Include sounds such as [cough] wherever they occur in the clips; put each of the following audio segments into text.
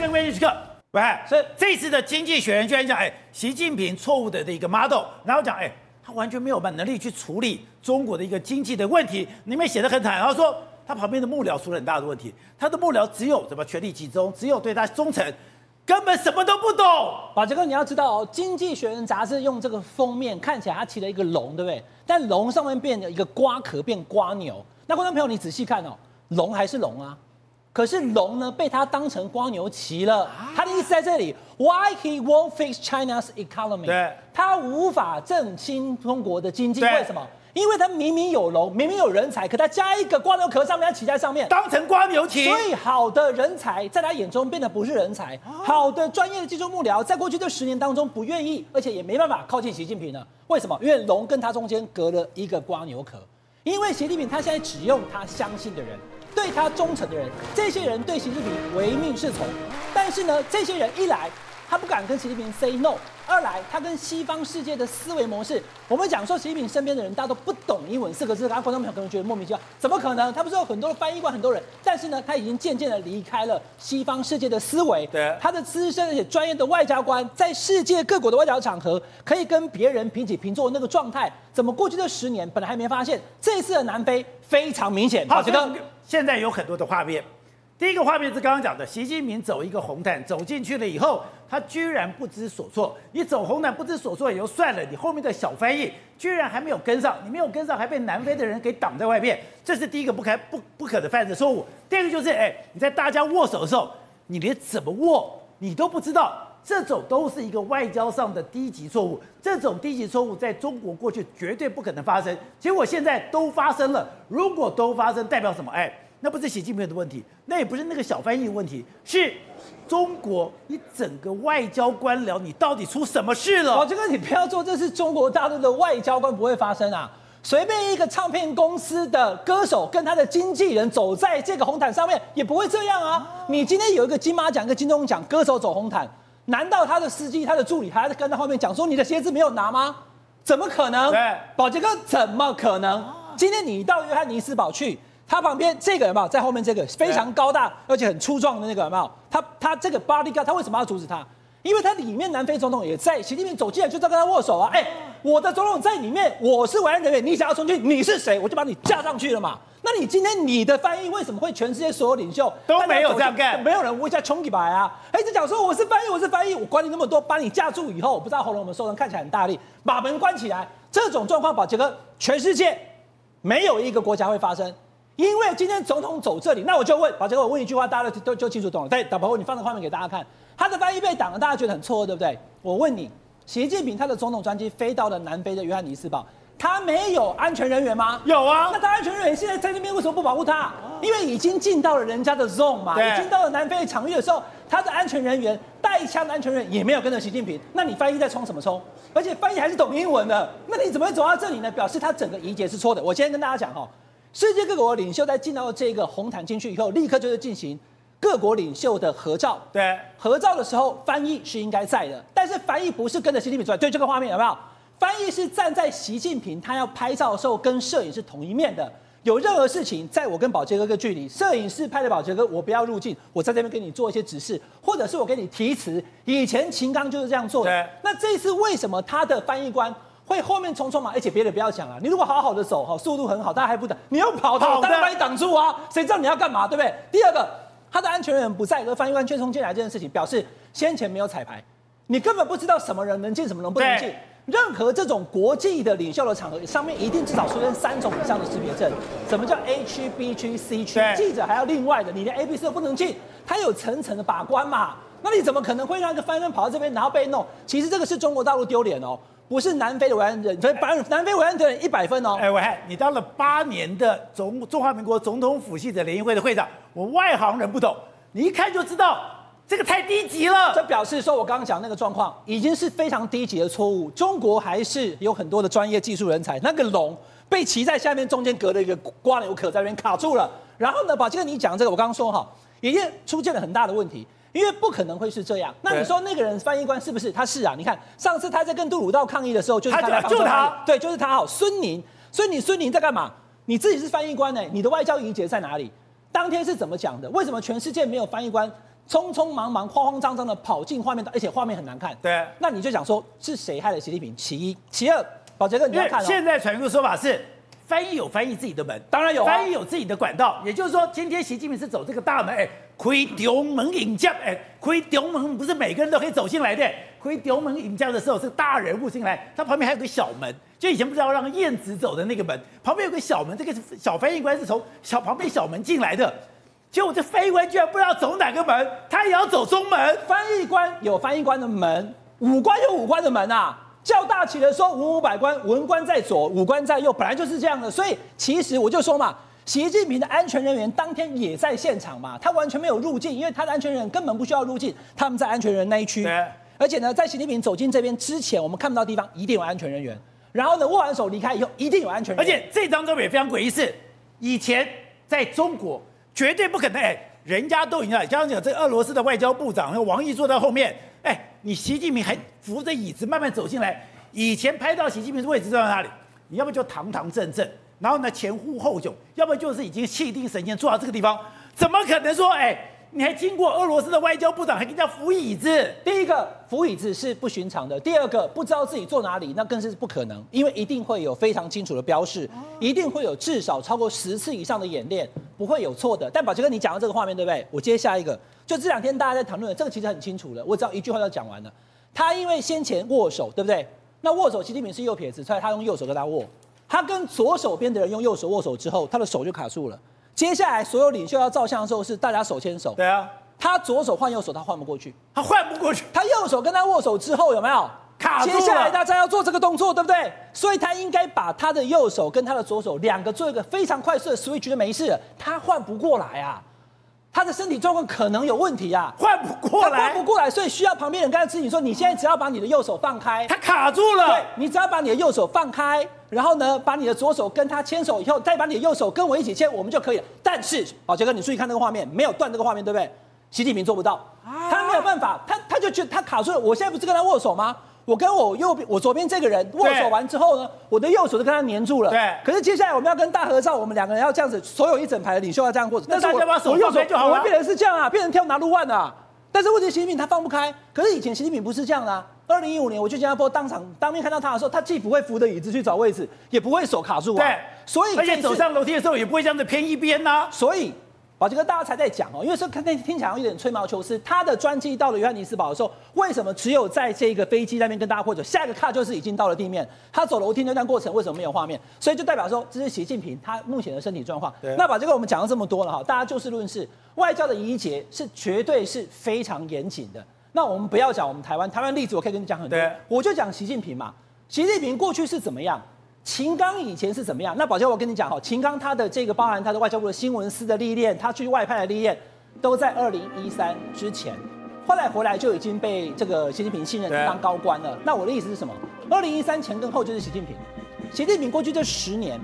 跟关键时刻，喂，是这次的《经济学人》居然讲，哎，习近平错误的的一个 model，然后讲，哎，他完全没有办能力去处理中国的一个经济的问题，里面写的很惨，然后说他旁边的幕僚出了很大的问题，他的幕僚只有什么权力集中，只有对他忠诚。根本什么都不懂。宝杰哥，你要知道哦，《经济学人》杂志用这个封面看起来，它起了一个龙，对不对？但龙上面变了一个瓜壳，变瓜牛。那观众朋友，你仔细看哦，龙还是龙啊，可是龙呢，被他当成光牛骑了。他的意思在这里，Why he won't fix China's economy？对，他无法振兴中国的经济，为什么？因为他明明有龙，明明有人才，可他加一个光牛壳上面，他骑在上面，当成光牛骑。所以好的人才在他眼中变得不是人才，好的专业的技术幕僚在过去这十年当中不愿意，而且也没办法靠近习近平了。为什么？因为龙跟他中间隔了一个瓜牛壳。因为习近平他现在只用他相信的人，对他忠诚的人，这些人对习近平唯命是从。但是呢，这些人一来。他不敢跟习近平 say no。二来，他跟西方世界的思维模式，我们讲说习近平身边的人大家都不懂英文四个字，然后观众朋友可能觉得莫名其妙，怎么可能？他不是有很多的翻译官，很多人，但是呢，他已经渐渐的离开了西方世界的思维。对，他的资深而且专业的外交官，在世界各国的外交场合，可以跟别人平起平坐那个状态，怎么过去这十年本来还没发现？这一次的南非非常明显。好，觉得现在有很多的画面。第一个画面是刚刚讲的，习近平走一个红毯走进去了以后，他居然不知所措。你走红毯不知所措也就算了，你后面的小翻译居然还没有跟上，你没有跟上还被南非的人给挡在外面，这是第一个不可不不可的犯的错误。第二个就是，哎，你在大家握手的时候，你连怎么握你都不知道，这种都是一个外交上的低级错误。这种低级错误在中国过去绝对不可能发生，结果现在都发生了。如果都发生，代表什么？哎。那不是习近平的问题，那也不是那个小翻译的问题，是中国你整个外交官僚，你到底出什么事了？宝杰哥，你不要做这是中国大陆的外交官不会发生啊，随便一个唱片公司的歌手跟他的经纪人走在这个红毯上面，也不会这样啊。你今天有一个金马奖、一个金钟奖，歌手走红毯，难道他的司机、他的助理还在跟在后面讲说你的鞋子没有拿吗？怎么可能？对，宝杰哥怎么可能？今天你到约翰尼斯堡去。他旁边这个有没有在后面？这个非常高大而且很粗壮的那个有没有？他他这个 bodyguard 他为什么要阻止他？因为他里面南非总统也在，习近平走进来就在跟他握手啊！哎，我的总统在里面，我是维安人员，你想要冲进去，你是谁？我就把你架上去了嘛。那你今天你的翻译为什么会全世界所有领袖都没有这样干？没有人问一下冲一把啊？哎，就讲说我是翻译，我是翻译，我管你那么多，把你架住以后，我不知道喉咙有没有受伤，看起来很大力，把门关起来，这种状况，宝杰哥，全世界没有一个国家会发生。因为今天总统走这里，那我就问，宝杰哥，我问一句话，大家都都就清楚懂了。对，导播，你放个画面给大家看，他的翻译被挡了，大家觉得很错，对不对？我问你，习近平他的总统专机飞到了南非的约翰尼斯堡，他没有安全人员吗？有啊。那他安全人员现在在那边，为什么不保护他？因为已经进到了人家的 zone 嘛，已经到了南非的场域的时候，他的安全人员带枪的安全人员也没有跟着习近平，那你翻译在冲什么冲？而且翻译还是懂英文的，那你怎么会走到这里呢？表示他整个理解是错的。我先跟大家讲哈。世界各国领袖在进到这个红毯进去以后，立刻就是进行各国领袖的合照。对，合照的时候翻译是应该在的，但是翻译不是跟着习近平出来。对，这个画面有没有？翻译是站在习近平他要拍照的时候，跟摄影是同一面的。有任何事情，在我跟宝杰哥的距离，摄影师拍的宝杰哥，我不要入镜，我在这边给你做一些指示，或者是我给你提词。以前秦刚就是这样做的。那这次为什么他的翻译官？会后面匆匆忙，而且别的不要讲啊！你如果好好的走，哈，速度很好，大家还不等，你又跑，他当然把你挡住啊！谁知道你要干嘛，对不对？第二个，他的安全人员不在，而翻译官却冲进来这件事情，表示先前没有彩排，你根本不知道什么人能进，什么人不能进。任何这种国际的领袖的场合，上面一定至少出现三种以上的识别证。什么叫 A 区、B 区、C 区？记者还要另外的，你连 A、B、C 都不能进，他有层层的把关嘛？那你怎么可能会让一个翻译官跑到这边，然后被弄？其实这个是中国大陆丢脸哦。不是南非的维安人，所以南非维安人一百分哦。哎，维汉，你当了八年的中中华民国总统府系的联谊会的会长，我外行人不懂，你一看就知道这个太低级了。这表示说我刚刚讲那个状况已经是非常低级的错误。中国还是有很多的专业技术人才，那个龙被骑在下面，中间隔了一个瓜牛壳在那边卡住了。然后呢，把这个你讲这个，我刚刚说哈，已经出现了很大的问题。因为不可能会是这样，那你说那个人翻译官是不是？他是啊，你看上次他在跟杜鲁道抗议的时候，就是他在帮助他，对，就是他。好，孙宁，所以你孙宁在干嘛？你自己是翻译官呢？你的外交仪节在哪里？当天是怎么讲的？为什么全世界没有翻译官匆匆忙忙、慌慌张张的跑进画面，而且画面很难看。对，那你就想说是谁害了习近平？其一，其二，宝杰哥你要看、哦。现在传出的说法是。翻译有翻译自己的门，当然有、啊。翻译有自己的管道，也就是说，今天习近平是走这个大门，哎，开中门迎将，哎，开中门不是每个人都可以走进来的，开中门迎将的时候是大人物进来，他旁边还有个小门，就以前不知道让燕子走的那个门，旁边有个小门，这个小翻译官是从小旁边小门进来的，结果这翻译官居然不知道走哪个门，他也要走中门。翻译官有翻译官的门，武官有武官的门啊。叫大起的说，文武百官，文官在左，武官在右，本来就是这样的。所以其实我就说嘛，习近平的安全人员当天也在现场嘛，他完全没有入境，因为他的安全人员根本不需要入境，他们在安全人员那一区。而且呢，在习近平走进这边之前，我们看不到地方一定有安全人员。然后呢，握完手离开以后，一定有安全人员。而且这张照片也非常诡异，是以前在中国绝对不可能，哎，人家都已经刚刚讲这个俄罗斯的外交部长王毅坐在后面。哎，你习近平还扶着椅子慢慢走进来。以前拍到习近平的位置在哪里？你要不就堂堂正正，然后呢前呼后拥，要不就是已经气定神闲坐到这个地方。怎么可能说，哎，你还经过俄罗斯的外交部长，还给人家扶椅子？第一个扶椅子是不寻常的，第二个不知道自己坐哪里，那更是不可能，因为一定会有非常清楚的标示，一定会有至少超过十次以上的演练，不会有错的。但宝杰哥，你讲到这个画面对不对？我接下一个。就这两天大家在谈论的，这个其实很清楚了。我只要一句话就讲完了。他因为先前握手，对不对？那握手，习近平是右撇子，所以他用右手跟他握。他跟左手边的人用右手握手之后，他的手就卡住了。接下来所有领袖要照相的时候，是大家手牵手。对啊。他左手换右手，他换不过去。他换不过去。他右手跟他握手之后，有没有卡住了？接下来大家要做这个动作，对不对？所以他应该把他的右手跟他的左手两个做一个非常快速的 switch 就没事了。他换不过来啊。他的身体状况可能有问题啊，换不过来，换不过来，所以需要旁边人跟他指引说：你现在只要把你的右手放开，他卡住了。对，你只要把你的右手放开，然后呢，把你的左手跟他牵手以后，再把你的右手跟我一起牵，我们就可以了。但是，宝杰哥，你注意看那个画面，没有断这个画面，对不对？习近平做不到，他没有办法，他他就觉得他卡住了。我现在不是跟他握手吗？我跟我右边、我左边这个人握手完之后呢，我的右手就跟他黏住了。对。可是接下来我们要跟大合照，我们两个人要这样子，所有一整排的领袖要这样过。那大家把手放开就好了。我会变成是这样啊，变成跳拿路万啊。但是问题习近平他放不开。可是以前习近平不是这样的啊。二零一五年我去新加坡当场当面看到他的时候，他既不会扶着椅子去找位置，也不会手卡住啊。对。所以而且走上楼梯的时候也不会这样子偏一边呐、啊。所以。宝杰哥，大家才在讲哦，因为说看听听起来有点吹毛求疵。他的专机到了约翰尼斯堡的时候，为什么只有在这个飞机那边跟大家握手？下一个卡就是已经到了地面，他走楼梯那段过程为什么没有画面？所以就代表说这是习近平他目前的身体状况。那宝杰哥，我们讲了这么多了哈，大家就事论事，外交的仪节是绝对是非常严谨的。那我们不要讲我们台湾，台湾例子我可以跟你讲很多，我就讲习近平嘛。习近平过去是怎么样？秦刚以前是怎么样？那宝娇，我跟你讲哈，秦刚他的这个包含他的外交部的新闻司的历练，他去外派的历练，都在二零一三之前，后来回来就已经被这个习近平信任当高官了。那我的意思是什么？二零一三前跟后就是习近平，习近平过去这十年，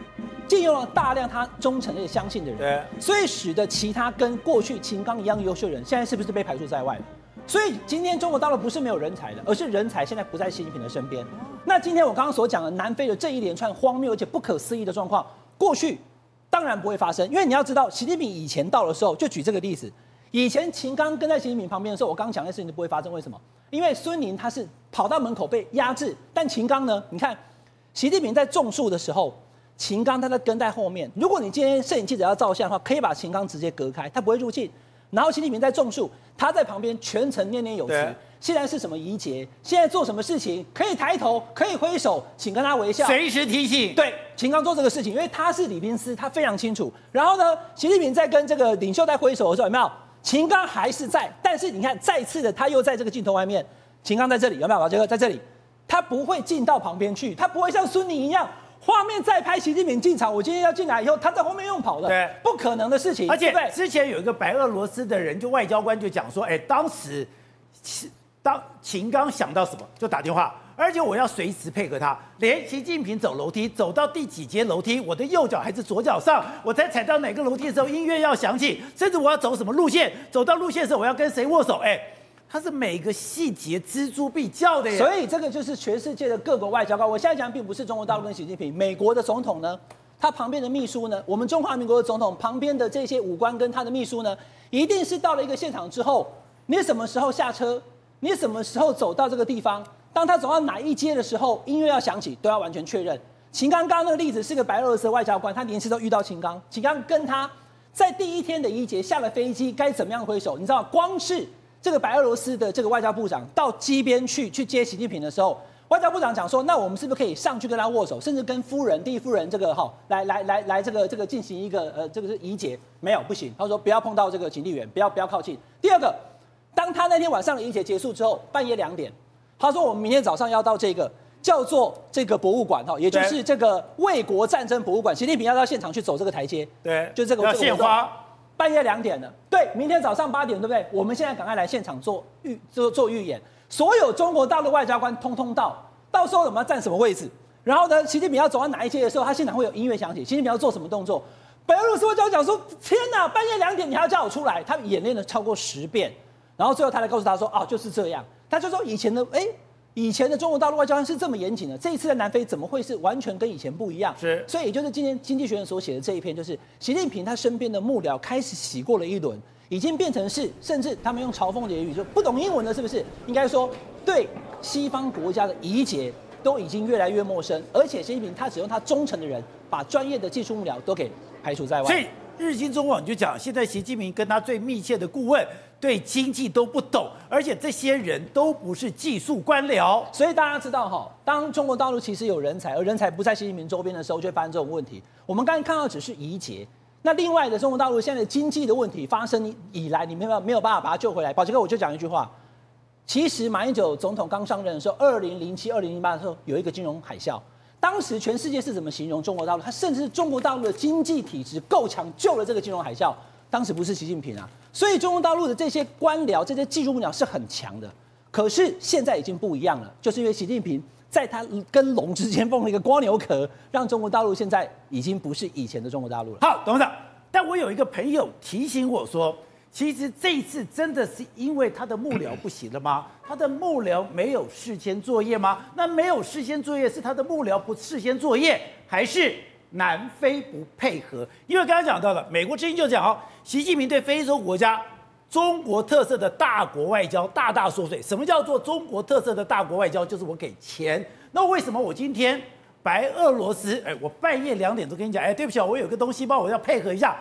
借用了大量他忠诚的相信的人，所以使得其他跟过去秦刚一样优秀的人，现在是不是被排除在外了？所以今天中国大陆不是没有人才的，而是人才现在不在习近平的身边。那今天我刚刚所讲的南非的这一连串荒谬而且不可思议的状况，过去当然不会发生，因为你要知道，习近平以前到的时候，就举这个例子，以前秦刚跟在习近平旁边的时候，我刚刚讲的事情都不会发生。为什么？因为孙宁他是跑到门口被压制，但秦刚呢？你看，习近平在种树的时候，秦刚他在跟在后面。如果你今天摄影记者要照相的话，可以把秦刚直接隔开，他不会入镜。然后习近平在种树，他在旁边全程念念有词。现在是什么仪节？现在做什么事情？可以抬头，可以挥手，请跟他微笑，随时提醒。对，秦刚做这个事情，因为他是礼宾司，他非常清楚。然后呢，习近平在跟这个领袖在挥手的时候，有没有？秦刚还是在，但是你看，再次的他又在这个镜头外面。秦刚在这里，有没有？老杰哥在这里，他不会进到旁边去，他不会像孙宁一样。画面再拍习近平进场，我今天要进来以后，他在后面用跑的，对，不可能的事情。而且之前有一个白俄罗斯的人，就外交官就讲说，哎，当时当秦刚想到什么就打电话，而且我要随时配合他，连习近平走楼梯走到第几阶楼梯，我的右脚还是左脚上，我在踩到哪个楼梯的时候，音乐要响起，甚至我要走什么路线，走到路线的时候我要跟谁握手，哎。他是每个细节锱铢必较的，所以这个就是全世界的各国外交官。我现在讲并不是中国大陆跟习近平，美国的总统呢，他旁边的秘书呢，我们中华民国的总统旁边的这些武官跟他的秘书呢，一定是到了一个现场之后，你什么时候下车？你什么时候走到这个地方？当他走到哪一阶的时候，音乐要响起，都要完全确认。秦刚刚那个例子是个白俄罗斯外交官，他连次都遇到秦刚，秦刚跟他在第一天的一节下了飞机，该怎么样挥手？你知道，光是这个白俄罗斯的这个外交部长到机边去去接习近平的时候，外交部长讲说，那我们是不是可以上去跟他握手，甚至跟夫人、第一夫人这个哈来来来来这个这个进行一个呃这个是仪节？没有，不行。他说不要碰到这个警力员，不要不要靠近。第二个，当他那天晚上的仪节结束之后，半夜两点。他说：“我们明天早上要到这个叫做这个博物馆哈，也就是这个卫国战争博物馆。习近平要到现场去走这个台阶，对，就这个。要献花。半夜两点了，对，明天早上八点，对不对？我们现在赶快来现场做预做做预演。所有中国大陆外交官通通到，到时候我们要站什么位置？然后呢，习近平要走到哪一阶的时候，他现场会有音乐响起。习近平要做什么动作？白俄罗斯外交讲说：天哪，半夜两点你还要叫我出来？他演练了超过十遍，然后最后他来告诉他说：哦，就是这样。”他就说以前的哎，以前的中国大陆外交官是这么严谨的，这一次在南非怎么会是完全跟以前不一样？是，所以也就是今天经济学人所写的这一篇，就是习近平他身边的幕僚开始洗过了一轮，已经变成是，甚至他们用嘲讽的言语，就不懂英文的，是不是？应该说对西方国家的仪节都已经越来越陌生，而且习近平他只用他忠诚的人，把专业的技术幕僚都给排除在外。所以日经中网就讲，现在习近平跟他最密切的顾问。对经济都不懂，而且这些人都不是技术官僚，所以大家知道哈，当中国大陆其实有人才，而人才不在习近平周边的时候，就会发生这种问题。我们刚才看到只是仪节，那另外的中国大陆现在的经济的问题发生以来，你没有没有办法把它救回来。宝杰哥，我就讲一句话，其实马英九总统刚上任的时候，二零零七、二零零八的时候有一个金融海啸，当时全世界是怎么形容中国大陆？他甚至中国大陆的经济体质够强，救了这个金融海啸。当时不是习近平啊，所以中国大陆的这些官僚、这些技术幕僚是很强的。可是现在已经不一样了，就是因为习近平在他跟龙之间放了一个蜗牛壳，让中国大陆现在已经不是以前的中国大陆了。好，董事长，但我有一个朋友提醒我说，其实这一次真的是因为他的幕僚不行了吗？[laughs] 他的幕僚没有事先作业吗？那没有事先作业是他的幕僚不事先作业，还是？南非不配合，因为刚刚讲到了，美国之音就讲哦，习近平对非洲国家中国特色的大国外交大大缩水。什么叫做中国特色的大国外交？就是我给钱。那为什么我今天白俄罗斯，哎，我半夜两点都跟你讲，哎，对不起，我有个东西帮我要配合一下。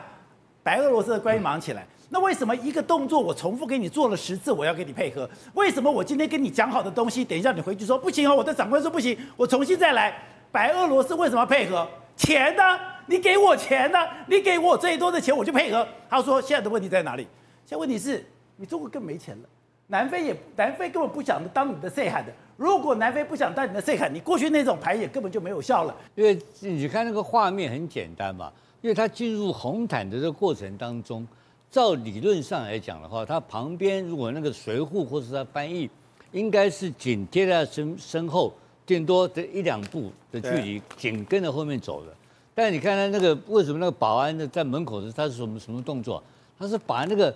白俄罗斯的官员忙起来。那为什么一个动作我重复给你做了十次，我要给你配合？为什么我今天跟你讲好的东西，等一下你回去说不行哦，我的长官说不行，我重新再来。白俄罗斯为什么要配合？钱呢？你给我钱呢？你给我最多的钱，我就配合。他说：“现在的问题在哪里？现在问题是你中国更没钱了。南非也，南非根本不想当你的 say 喊的。如果南非不想当你的 say 喊，你过去那种牌也根本就没有效了。因为你看那个画面很简单嘛，因为他进入红毯的这个过程当中，照理论上来讲的话，他旁边如果那个随扈或是他翻译，应该是紧贴在身身后。”顶多这一两步的距离，紧跟着后面走的。但是你看他那个为什么那个保安的在门口的他是什么什么动作？他是把那个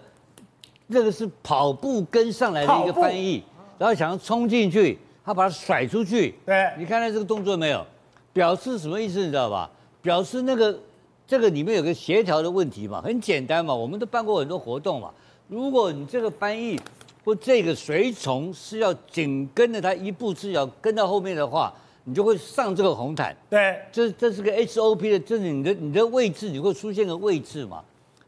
那个是跑步跟上来的一个翻译，然后想要冲进去，他把他甩出去。对，你看他这个动作没有？表示什么意思？你知道吧？表示那个这个里面有个协调的问题嘛，很简单嘛，我们都办过很多活动嘛。如果你这个翻译。或这个随从是要紧跟着他一步之遥跟到后面的话，你就会上这个红毯。对，这这是个 SOP 的，这是你的你的位置，你会出现个位置嘛？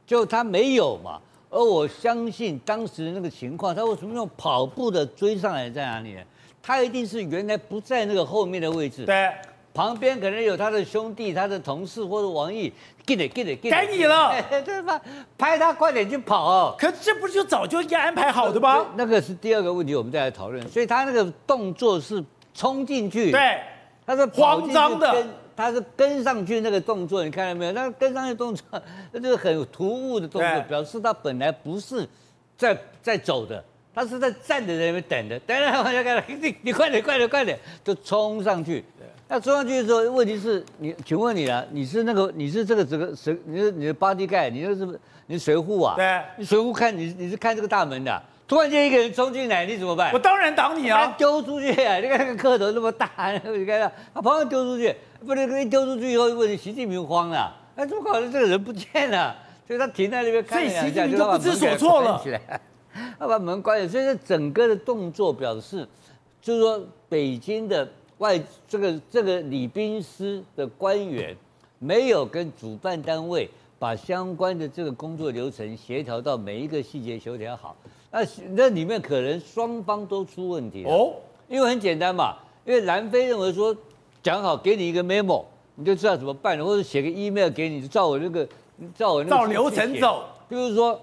就他没有嘛？而我相信当时的那个情况，他为什么用跑步的追上来在哪里呢？他一定是原来不在那个后面的位置。对。旁边可能有他的兄弟、他的同事或者王毅，给你给你给你，该你了，[laughs] 对吧？拍他快点去跑哦！可这不是就早就应该安排好的吗？那个是第二个问题，我们再来讨论。所以他那个动作是冲进去，对，他是慌张的，他是跟上去那个动作，你看到没有？那跟上去动作，[laughs] 那就是很突兀的动作，表示他本来不是在在走的，他是在站在那边等的。等等，我就看了，[laughs] 你你快点快点快点，就冲上去。那冲上去的时候，问题是你，请问你啊，你是那个，你是这个这个谁？你是你的 bodyguard，你那是不是你随扈啊？对，你随扈看你你是看这个大门的，突然间一个人冲进来，你怎么办？我当然挡你啊！丢出去啊！你看那个个头那么大，[laughs] 你看他，他旁边丢出去，不能一丢出去以后，问题习近平慌了，哎，怎么搞的？这个人不见了，所以他停在那边看习近平，就不知所措了。他把门关了，所以这整个的动作表示，就是说北京的外这个这个礼宾司的官员没有跟主办单位把相关的这个工作流程协调到每一个细节协调好，那那里面可能双方都出问题哦，因为很简单嘛，因为南非认为说讲好给你一个 memo，你就知道怎么办了，或者写个 email 给你，就照我这个照我那个照流程走，就是说。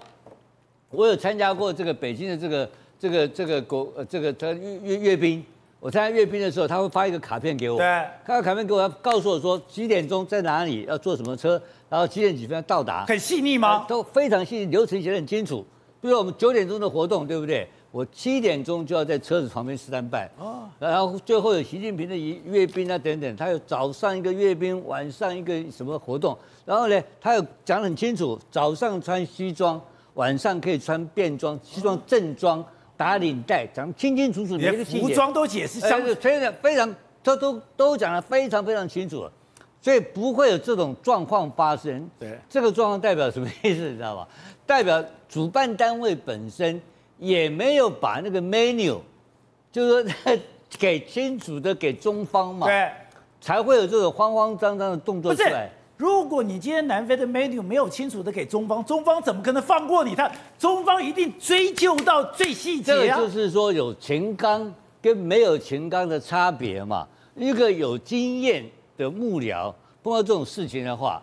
我有参加过这个北京的这个这个这个国呃这个他阅阅阅兵，我参加阅兵的时候，他会发一个卡片给我，对，他的卡片给我，他告诉我说几点钟在哪里要坐什么车，然后几点几分要到达，很细腻吗？都非常细腻，流程写得很清楚。比如说我们九点钟的活动，对不对？我七点钟就要在车子旁边 stand by，哦，然后最后有习近平的阅兵啊等等，他有早上一个阅兵，晚上一个什么活动，然后呢，他有讲得很清楚，早上穿西装。晚上可以穿便装、西装、正装、打领带，讲得清清楚楚，连服装都解释，相对非常非常，都都都讲得非常非常清楚了，所以不会有这种状况发生。对，这个状况代表什么意思？你知道吧？[laughs] 代表主办单位本身也没有把那个 menu，就是说 [laughs] 给清楚的给中方嘛，对，才会有这种慌慌张张的动作出来。如果你今天南非的 menu 没有清楚的给中方，中方怎么可能放过你？他中方一定追究到最细节啊！这就是说有情刚跟没有情刚的差别嘛。一个有经验的幕僚碰到这种事情的话，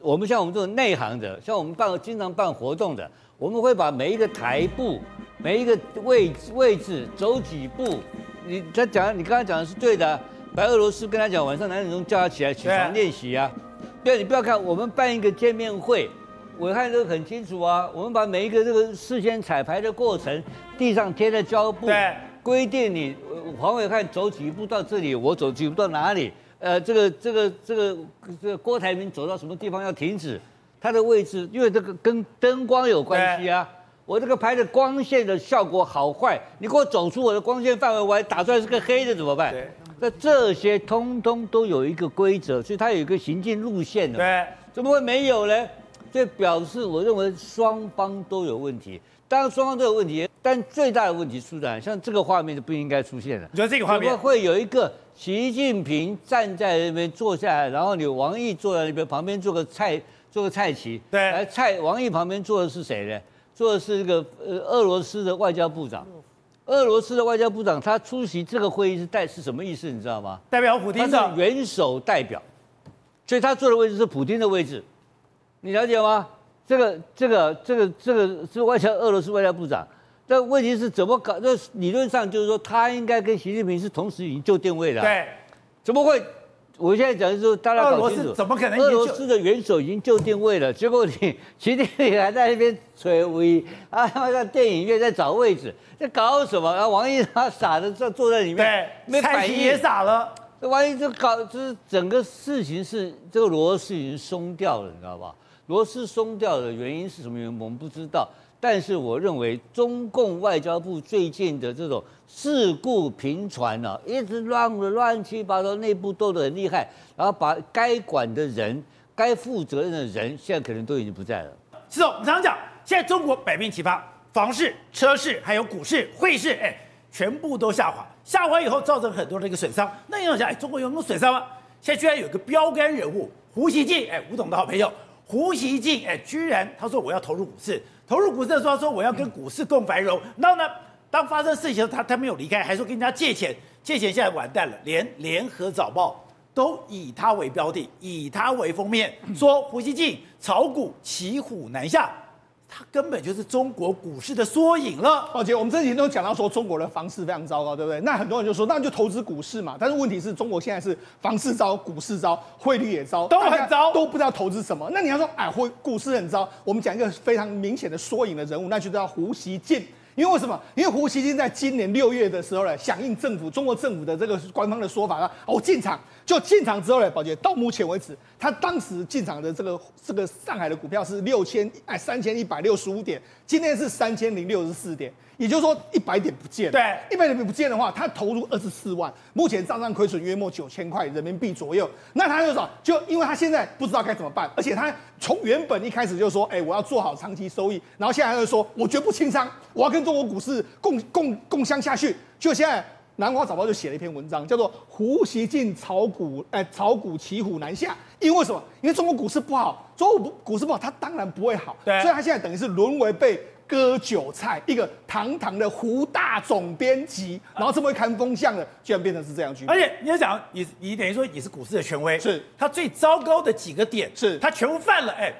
我们像我们这种内行的，像我们办经常办活动的，我们会把每一个台步、每一个位置位置走几步。你他讲，你刚才讲的是对的。白俄罗斯跟他讲，晚上两点钟叫他起来起床练习啊。对，你不要看我们办一个见面会，我看都很清楚啊。我们把每一个这个事先彩排的过程，地上贴的胶布，对，规定你黄伟汉走几步到这里，我走几步到哪里。呃，这个这个这个这个郭台铭走到什么地方要停止，他的位置，因为这个跟灯光有关系啊。我这个拍的光线的效果好坏，你给我走出我的光线范围，我还打出来是个黑的怎么办？对。那这些通通都有一个规则，所以它有一个行进路线的。对，怎么会没有呢？这表示我认为双方都有问题。当然双方都有问题，但最大的问题出在像这个画面就不应该出现了。你觉得这个画面会有一个习近平站在那边坐下来，然后你王毅坐在那边，旁边坐个蔡，坐个蔡奇。对，而蔡王毅旁边坐的是谁呢？坐的是一个呃俄罗斯的外交部长。俄罗斯的外交部长他出席这个会议是代是什么意思？你知道吗？代表普京的元首代表，所以他坐的位置是普京的位置，你了解吗？这个这个这个这个是外交俄罗斯外交部长，但问题是怎么搞？这理论上就是说他应该跟习近平是同时已经就定位的，对，怎么会？我现在讲的是大家搞清楚，怎么可能？俄罗斯的元首已经就定位了，结果你习近平还在那边吹威啊，在电影院在找位置，在搞什么？然后王毅他傻的坐坐在里面，对，没反应也傻了。这王毅就搞，就是整个事情是这个螺丝已经松掉了，你知道吧？螺丝松掉的原因是什么原因？我们不知道。但是我认为中共外交部最近的这种事故频传啊，一直乱的乱七八糟，内部斗得很厉害，然后把该管的人、该负责任的人，现在可能都已经不在了。是哦，我们常常讲，现在中国百病齐发，房市、车市还有股市、汇市，哎，全部都下滑，下滑以后造成很多的一个损伤。那你想想，哎，中国有没有损伤吗？现在居然有个标杆人物胡锡进，哎，吴董的好朋友胡锡进，哎，居然他说我要投入股市。投入股市的时候，说我要跟股市共繁荣。然后呢，当发生事情的时候，他他没有离开，还说跟人家借钱，借钱现在完蛋了。连联合早报都以他为标的，以他为封面，说胡锡进炒股骑虎难下。他根本就是中国股市的缩影了。宝杰，我们这几天都讲到说中国的房市非常糟糕，对不对？那很多人就说，那就投资股市嘛。但是问题是中国现在是房市糟，股市糟，汇率也糟，都很糟，都不知道投资什么。那你要说，哎，汇股市很糟，我们讲一个非常明显的缩影的人物，那就叫胡锡进。因为为什么？因为胡锡进在今年六月的时候呢，响应政府中国政府的这个官方的说法呢，哦进场。就进场之后呢，宝杰到目前为止，他当时进场的这个这个上海的股票是六千哎三千一百六十五点，今天是三千零六十四点，也就是说一百点不见了。对，一百点不见的话，他投入二十四万，目前账上亏损约莫九千块人民币左右。那他就说，就因为他现在不知道该怎么办，而且他从原本一开始就说，哎，我要做好长期收益，然后现在他就说，我绝不清仓，我要跟跟中国股市共共共襄下去。就现在。南华早报就写了一篇文章，叫做“胡锡进炒股，哎，炒股骑虎难下”。因为什么？因为中国股市不好，中国股市不好，它当然不会好。对，所以它现在等于是沦为被割韭菜，一个堂堂的胡大总编辑，然后这么会看风向的，居然变成是这样局面。而且你要讲，你你等于说你是股市的权威，是它最糟糕的几个点，是它全部犯了。哎，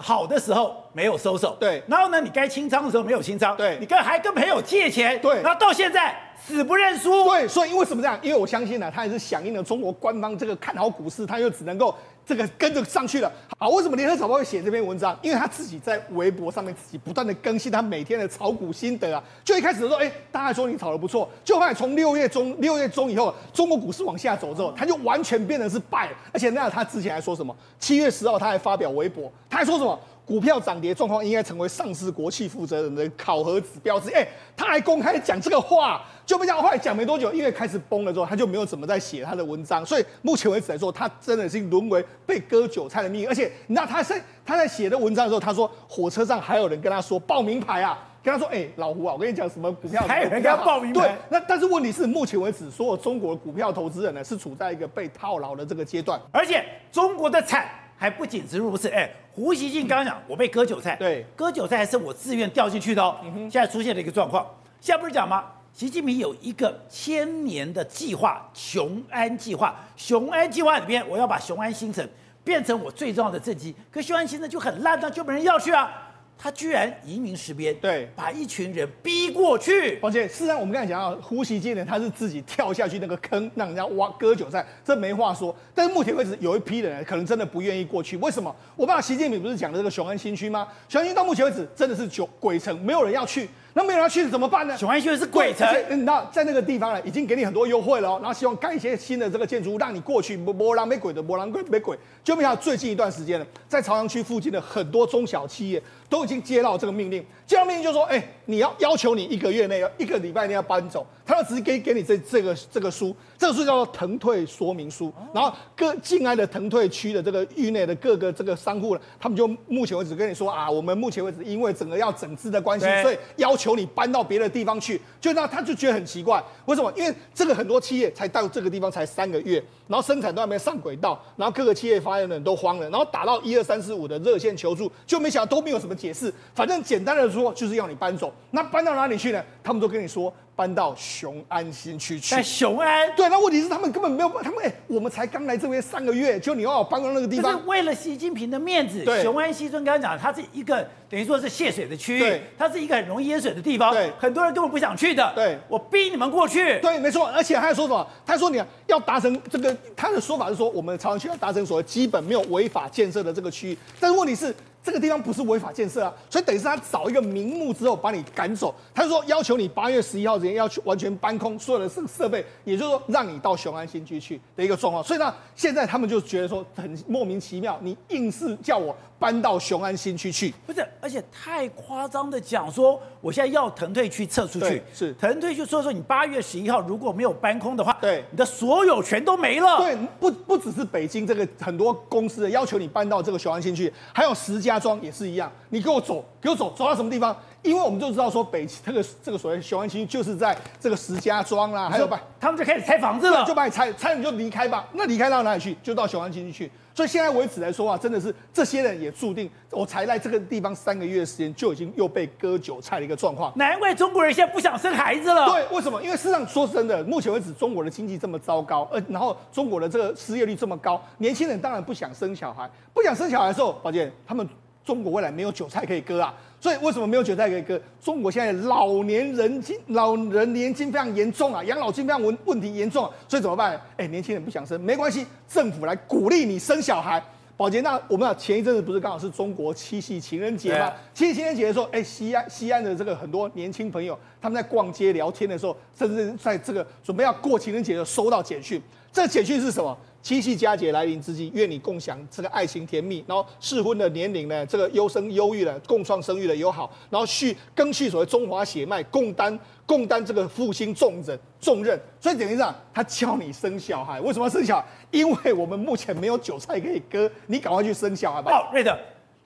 好的时候没有收手，对，然后呢，你该清仓的时候没有清仓，对，你跟还跟朋友借钱，对，然后到现在。死不认输，对，所以因为什么这样？因为我相信呢、啊，他也是响应了中国官方这个看好股市，他又只能够这个跟着上去了。好，为什么联合早报会写这篇文章？因为他自己在微博上面自己不断的更新他每天的炒股心得啊。就一开始的时候，哎，大家说你炒的不错，就后来从六月中六月中以后，中国股市往下走之后，他就完全变成是败了。而且那他之前还说什么？七月十号他还发表微博，他还说什么？股票涨跌状况应该成为上市国企负责人的考核指标之一。哎，他还公开讲这个话，就没想到后来讲没多久，因为开始崩了之后，他就没有怎么再写他的文章。所以目前为止来说，他真的是沦为被割韭菜的命运。而且，你知道他在他在写的文章的时候，他说火车上还有人跟他说报名牌啊，跟他说，哎，老胡啊，我跟你讲什么股票，还有人跟他报名牌。对，那但是问题是，目前为止，所有中国的股票投资人呢，是处在一个被套牢的这个阶段，而且中国的惨。还不仅止如此，哎，胡锡进刚刚讲，我被割韭菜，对，割韭菜还是我自愿掉进去的哦。嗯，现在出现了一个状况，现在不是讲吗？习近平有一个千年的计划——雄安计划。雄安计划里边，我要把雄安新城变成我最重要的政绩。可雄安新城就很烂，那就没人要去啊。他居然移民实边，对，把一群人逼过去。而且，事实上我们刚才讲到，胡锡进呢，他是自己跳下去那个坑，让人家挖割韭菜，这没话说。但是目前为止，有一批人可能真的不愿意过去。为什么？我爸习近平不是讲的这个雄安新区吗？雄安新区到目前为止真的是九鬼城，没有人要去。那没有人要去怎么办呢？雄安新区是鬼城，你知道在那个地方呢，已经给你很多优惠了，然后希望盖一些新的这个建筑物，让你过去。没人没鬼的，没人鬼没鬼。就没想到最近一段时间呢，在朝阳区附近的很多中小企业。都已经接到这个命令，接到命令就说，哎，你要要求你一个月内要一个礼拜内要搬走，他就直接给给你这这个这个书，这个书叫做腾退说明书，然后各境外的腾退区的这个域内的各个这个商户呢，他们就目前为止跟你说啊，我们目前为止因为整个要整治的关系，所以要求你搬到别的地方去，就那他就觉得很奇怪，为什么？因为这个很多企业才到这个地方才三个月，然后生产都还没上轨道，然后各个企业发言人都慌了，然后打到一二三四五的热线求助，就没想到都没有什么。解释，反正简单的说，就是要你搬走。那搬到哪里去呢？他们都跟你说。搬到雄安新区去。在雄安，对，那问题是他们根本没有，他们哎、欸，我们才刚来这边三个月，就你要我搬到那个地方，是为了习近平的面子。对，雄安西村刚刚讲，它是一个等于说是泄水的区域，对，它是一个很容易淹水的地方，对，很多人根本不想去的，对，我逼你们过去，对，没错，而且他还说什么？他说你要达成这个，他的说法是说，我们朝阳区要达成所谓基本没有违法建设的这个区域，但是问题是。这个地方不是违法建设啊，所以等于是他找一个名目之后把你赶走。他就说要求你八月十一号之前要去完全搬空所有的设设备，也就是说让你到雄安新区去的一个状况。所以呢，现在他们就觉得说很莫名其妙，你硬是叫我。搬到雄安新区去，不是，而且太夸张的讲说，我现在要腾退区撤出去，是腾退区，说说你八月十一号如果没有搬空的话，对，你的所有权都没了。对，不不只是北京这个很多公司的要求你搬到这个雄安新区，还有石家庄也是一样，你给我走，给我走，走到什么地方？因为我们就知道说北这个这个所谓雄安新区就是在这个石家庄啦，还有把他们就开始拆房子了，就把你拆，拆你就离开吧。那离开到哪里去？就到雄安新区去。所以现在为止来说啊，真的是这些人也注定，我才来这个地方三个月的时间，就已经又被割韭菜的一个状况。难怪中国人现在不想生孩子了。对，为什么？因为事实上说真的，目前为止中国的经济这么糟糕，呃，然后中国的这个失业率这么高，年轻人当然不想生小孩，不想生小孩的时候，宝健，他们中国未来没有韭菜可以割啊。所以为什么没有韭菜可以割？中国现在老年人金老人年金非常严重啊，养老金非常问问题严重啊，所以怎么办？哎，年轻人不想生，没关系，政府来鼓励你生小孩。宝洁，那我们前一阵子不是刚好是中国七夕情人节吗？七夕情人节的时候，哎，西安西安的这个很多年轻朋友，他们在逛街聊天的时候，甚至在这个准备要过情人节的时候，收到简讯。这简讯是什么？七夕佳节来临之际，愿你共享这个爱情甜蜜。然后适婚的年龄呢，这个优生优育的，共创生育的友好。然后续更续所谓中华血脉，共担 [laughs] 共担这个复兴重任重任。所以等于讲，他叫你生小孩，为什么要生小孩？因为我们目前没有韭菜可以割，你赶快去生小孩吧。好，瑞德，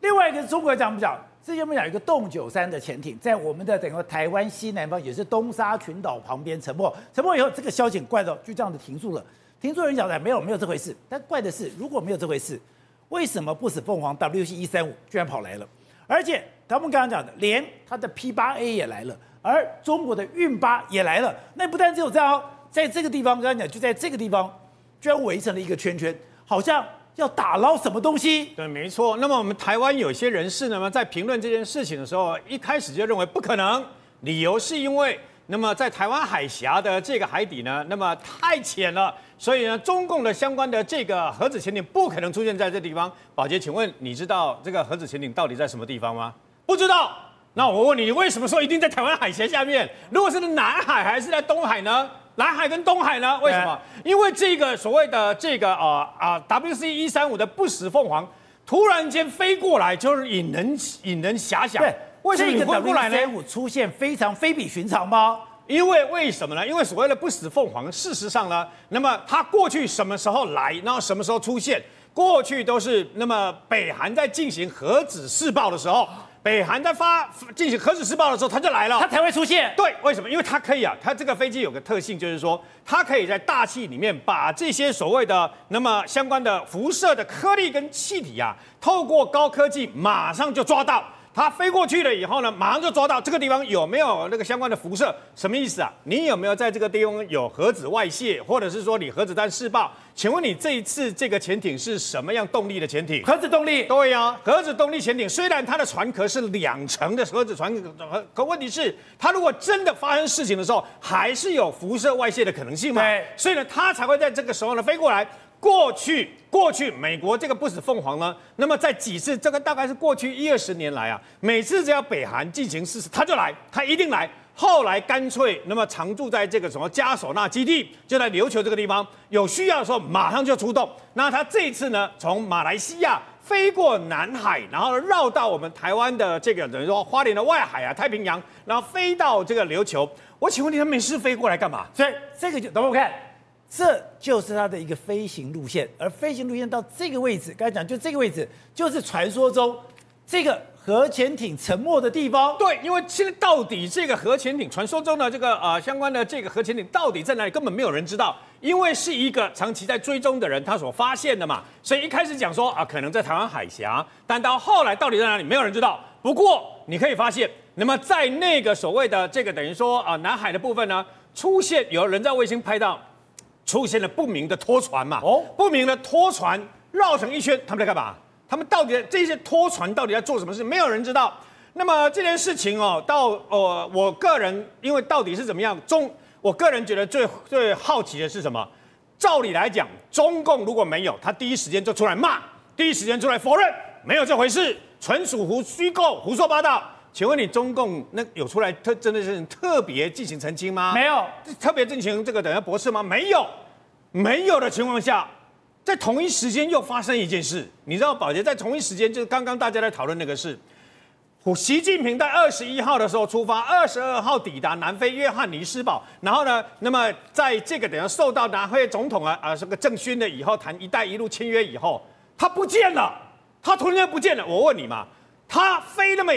另外一个中国讲不讲？之前我们讲一个洞九三的潜艇，在我们的整个台湾西南方，也是东沙群岛旁边沉没。沉没以后，这个消息怪到就这样子停住了。停住的人讲的没有没有这回事，但怪的是，如果没有这回事，为什么不死凤凰 WC 一三五居然跑来了？而且他们刚刚讲的，连它的 P 八 A 也来了，而中国的运八也来了。那不但只有这样哦，在这个地方，刚刚讲就在这个地方，居然围成了一个圈圈，好像。要打捞什么东西？对，没错。那么我们台湾有些人士呢，在评论这件事情的时候，一开始就认为不可能，理由是因为，那么在台湾海峡的这个海底呢，那么太浅了，所以呢，中共的相关的这个核子潜艇不可能出现在这地方。宝杰，请问你知道这个核子潜艇到底在什么地方吗？不知道。那我问你，你为什么说一定在台湾海峡下面？如果是在南海还是在东海呢？南海跟东海呢？为什么？因为这个所谓的这个啊啊 WC 一三五的不死凤凰突然间飞过来，就是引人引人遐想。对，为什么你会过来呢？出现非常非比寻常吗？因为为什么呢？因为所谓的不死凤凰，事实上呢，那么它过去什么时候来，然后什么时候出现？过去都是那么北韩在进行核子试爆的时候。北韩在发进行核子试爆的时候，它就来了，它才会出现。对，为什么？因为它可以啊，它这个飞机有个特性，就是说它可以在大气里面把这些所谓的那么相关的辐射的颗粒跟气体啊，透过高科技马上就抓到。它飞过去了以后呢，马上就抓到这个地方有没有那个相关的辐射？什么意思啊？你有没有在这个地方有核子外泄，或者是说你核子弹试爆？请问你这一次这个潜艇是什么样动力的潜艇？核子动力。对呀、啊，核子动力潜艇虽然它的船壳是两层的核子船壳，可问题是它如果真的发生事情的时候，还是有辐射外泄的可能性嘛？对，所以呢，它才会在这个时候呢飞过来。过去，过去美国这个不死凤凰呢，那么在几次，这个大概是过去一二十年来啊，每次只要北韩进行试试，他就来，他一定来。后来干脆那么常驻在这个什么嘉手纳基地，就在琉球这个地方，有需要的时候马上就出动。那他这一次呢，从马来西亚飞过南海，然后绕到我们台湾的这个等于说花莲的外海啊，太平洋，然后飞到这个琉球。我请问你，他没事飞过来干嘛？所以这个就等我看。这就是它的一个飞行路线，而飞行路线到这个位置，刚才讲就这个位置，就是传说中这个核潜艇沉没的地方。对，因为现在到底这个核潜艇，传说中的这个呃相关的这个核潜艇到底在哪里，根本没有人知道，因为是一个长期在追踪的人他所发现的嘛，所以一开始讲说啊可能在台湾海峡，但到后来到底在哪里，没有人知道。不过你可以发现，那么在那个所谓的这个等于说啊南海的部分呢，出现有人造卫星拍到。出现了不明的拖船嘛？哦，不明的拖船绕成一圈，他们在干嘛？他们到底这些拖船到底在做什么事？没有人知道。那么这件事情哦，到呃，我个人因为到底是怎么样？中，我个人觉得最最好奇的是什么？照理来讲，中共如果没有，他第一时间就出来骂，第一时间出来否认，没有这回事，纯属胡虚构、胡说八道。请问你中共那有出来特真的是特别进行澄清吗？没有，特别进行这个等下驳斥吗？没有，没有的情况下，在同一时间又发生一件事，你知道宝杰在同一时间就是刚刚大家在讨论那个事，习近平在二十一号的时候出发，二十二号抵达南非约翰尼斯堡，然后呢，那么在这个等下受到南非总统啊啊这个政勋的以后谈“一带一路”签约以后，他不见了，他突然间不见了，我问你嘛？他飞那么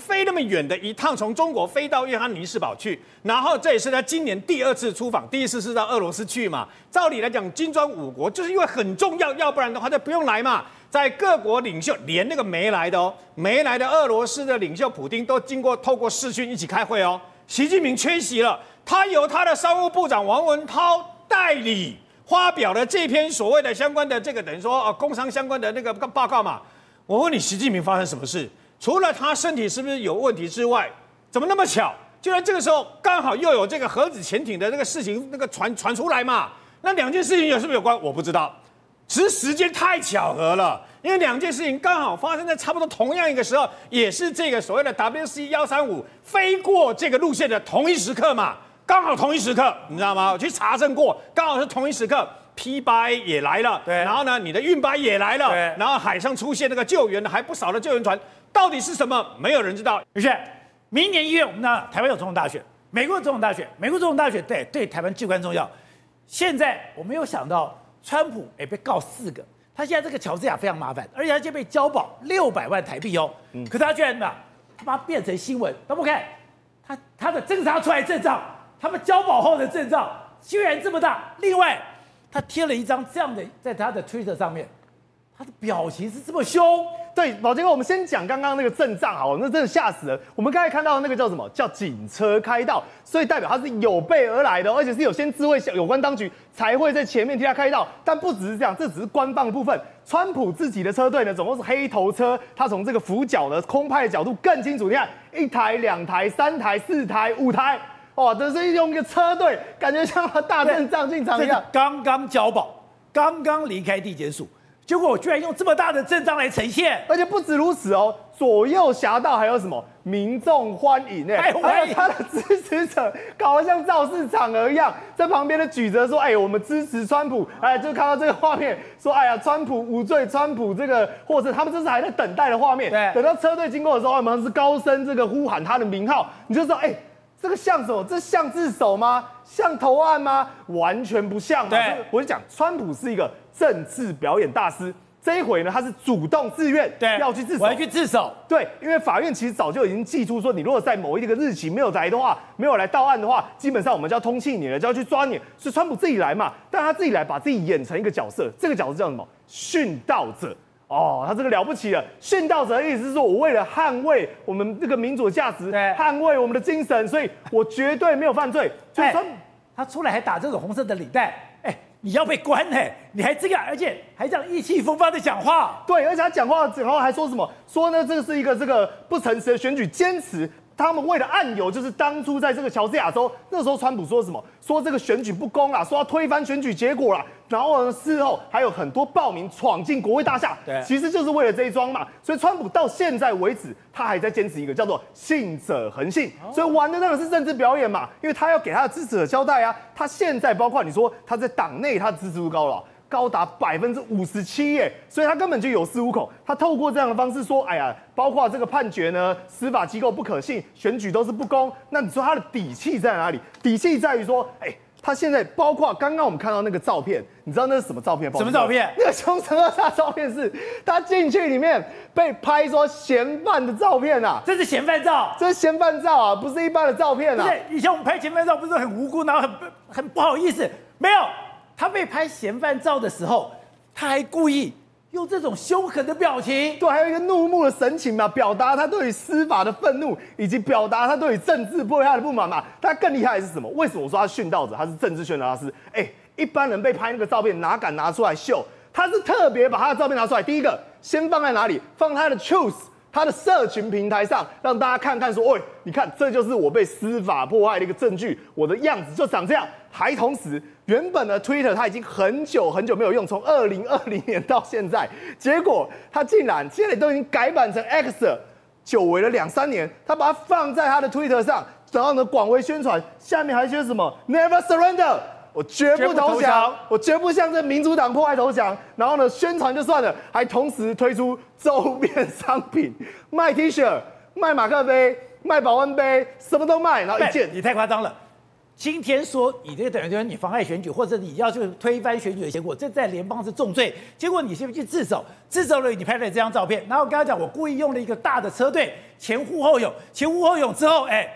飞那么远的一趟，从中国飞到约翰尼斯堡去，然后这也是他今年第二次出访，第一次是到俄罗斯去嘛。照理来讲，金砖五国就是因为很重要，要不然的话就不用来嘛。在各国领袖，连那个没来的哦，没来的俄罗斯的领袖普丁都经过透过视讯一起开会哦。习近平缺席了，他由他的商务部长王文涛代理发表了这篇所谓的相关的这个等于说呃工商相关的那个报告嘛。我问你，习近平发生什么事？除了他身体是不是有问题之外，怎么那么巧？就在这个时候，刚好又有这个核子潜艇的那个事情，那个传传出来嘛？那两件事情有是不是有关？我不知道，只是时间太巧合了，因为两件事情刚好发生在差不多同样一个时候，也是这个所谓的 WC 幺三五飞过这个路线的同一时刻嘛，刚好同一时刻，你知道吗？我去查证过，刚好是同一时刻。P 八 A 也来了，对，然后呢，你的运八也来了，对，然后海上出现那个救援的还不少的救援船，到底是什么？没有人知道。于是，明年一月我们呢，台湾有总统大选，美国有总统大选，美国总统大选对对台湾至关重要。现在我没有想到，川普也被告四个，他现在这个乔治亚非常麻烦，而且他现在被交保六百万台币哦，嗯，可他居然呢他把它变成新闻，都不看他他的侦查出来证照，他们交保后的证照居然这么大。另外，他贴了一张这样的，在他的 Twitter 上面，他的表情是这么凶。对，宝杰哥，我们先讲刚刚那个阵仗，好，那真的吓死人。我们刚才看到那个叫什么？叫警车开道，所以代表他是有备而来的，而且是有先知会有关当局才会在前面替他开道。但不只是这样，这只是官方的部分。川普自己的车队呢，总共是黑头车，他从这个俯角的空拍的角度更清楚。你看，一台、两台、三台、四台、五台，哇，这是用一个车队，感觉像大阵仗进场一样。刚刚交保，刚刚离开地检署。结果我居然用这么大的阵仗来呈现，而且不止如此哦，左右侠道还有什么民众欢迎哎，还有他的支持者搞得像造势场合一样，在旁边的举着说，哎，我们支持川普，哎，就看到这个画面，说，哎呀，川普无罪，川普这个，或者他们这是还在等待的画面，对，等到车队经过的时候，他们是高声这个呼喊他的名号，你就知道，哎，这个像什么？这像自首吗？像投案吗？完全不像。对，我就讲，川普是一个。政治表演大师，这一回呢，他是主动自愿要去自首，我要去自首。对，因为法院其实早就已经寄出说，你如果在某一个日期没有来的话，没有来到案的话，基本上我们就要通缉你了，就要去抓你。是川普自己来嘛？但他自己来，把自己演成一个角色，这个角色叫什么？殉道者。哦，他这个了不起了。殉道者的意思是说，我为了捍卫我们这个民主价值，捍卫我们的精神，所以我绝对没有犯罪。所以他、欸、他出来还打这种红色的领带。哎你要被关呢？你还这样，而且还这样意气风发的讲话。对，而且他讲话，然后还说什么？说呢，这个是一个这个不诚实的选举，坚持。他们为了案由，就是当初在这个乔治亚州，那时候川普说什么？说这个选举不公啊，说要推翻选举结果啦。然后呢，事后还有很多暴民闯进国会大厦，对，其实就是为了这一桩嘛。所以川普到现在为止，他还在坚持一个叫做“信者恒信”，所以玩的那个是政治表演嘛，因为他要给他的支持者交代啊。他现在包括你说他在党内他的支持度高了。高达百分之五十七耶，所以他根本就有恃无恐。他透过这样的方式说：“哎呀，包括这个判决呢，司法机构不可信，选举都是不公。”那你说他的底气在哪里？底气在于说：“哎，他现在包括刚刚我们看到那个照片，你知道那是什么照片？什么照片？那个凶神恶煞照片是他进去里面被拍说嫌犯的照片啊！这是嫌犯照，这是嫌犯照啊，不是一般的照片啊！对，以前我们拍嫌犯照不是很无辜，然后很很不好意思，没有。”他被拍嫌犯照的时候，他还故意用这种凶狠的表情，对，还有一个怒目的神情嘛，表达他对于司法的愤怒，以及表达他对于政治迫害的不满嘛。他更厉害的是什么？为什么我说他殉道者？他是政治宣传大师。哎，一般人被拍那个照片，哪敢拿出来秀？他是特别把他的照片拿出来，第一个先放在哪里？放他的 Truth，他的社群平台上，让大家看看说，喂，你看，这就是我被司法迫害的一个证据，我的样子就长这样。还同时。原本的 Twitter 它已经很久很久没有用，从二零二零年到现在，结果它竟然现在都已经改版成 X 了，久违了两三年，他把它放在他的 Twitter 上，然后呢广为宣传，下面还写什么 Never surrender，我绝不投降，我绝不向这民主党破坏投降，然后呢宣传就算了，还同时推出周边商品，卖 T 恤，卖马克杯，卖保温杯，什么都卖，然后一件，你太夸张了。今天说你这个等于就是你妨碍选举，或者你要去推翻选举的结果，这在联邦是重罪。结果你先去自首？自首了，你拍了这张照片。然后我刚刚讲，我故意用了一个大的车队，前呼后拥，前呼后拥之后，哎，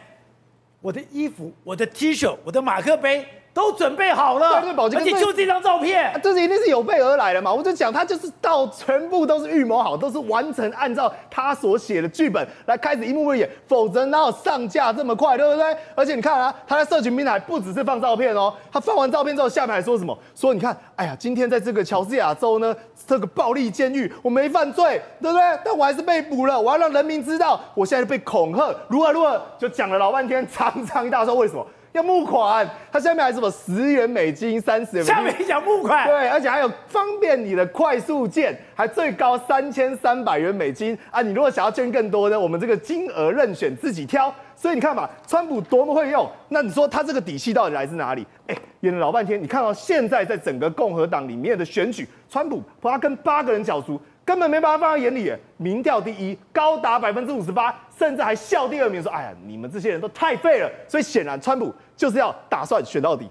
我的衣服、我的 T 恤、我的马克杯。都准备好了，对对，宝杰，而且就这张照片，啊，这是一定是有备而来的嘛？我就讲，他就是到全部都是预谋好，都是完成按照他所写的剧本来开始一幕幕演，否则哪有上架这么快，对不对？而且你看啊，他在社群平台不只是放照片哦，他放完照片之后，下面还说什么？说你看，哎呀，今天在这个乔治亚州呢，这个暴力监狱，我没犯罪，对不对？但我还是被捕了，我要让人民知道，我现在被恐吓，如何如何，就讲了老半天，长长一大串，为什么？要募款，它下面还什么十元美金、三十元美金，下面讲募款，对，而且还有方便你的快速键，还最高三千三百元美金啊！你如果想要捐更多呢，我们这个金额任选自己挑。所以你看嘛，川普多么会用，那你说他这个底气到底来自哪里？[laughs] 哎，演了老半天，你看到现在在整个共和党里面的选举，川普他跟八个人角逐。根本没把他放在眼里，民调第一，高达百分之五十八，甚至还笑第二名，说：“哎呀，你们这些人都太废了。”所以显然，川普就是要打算选到底。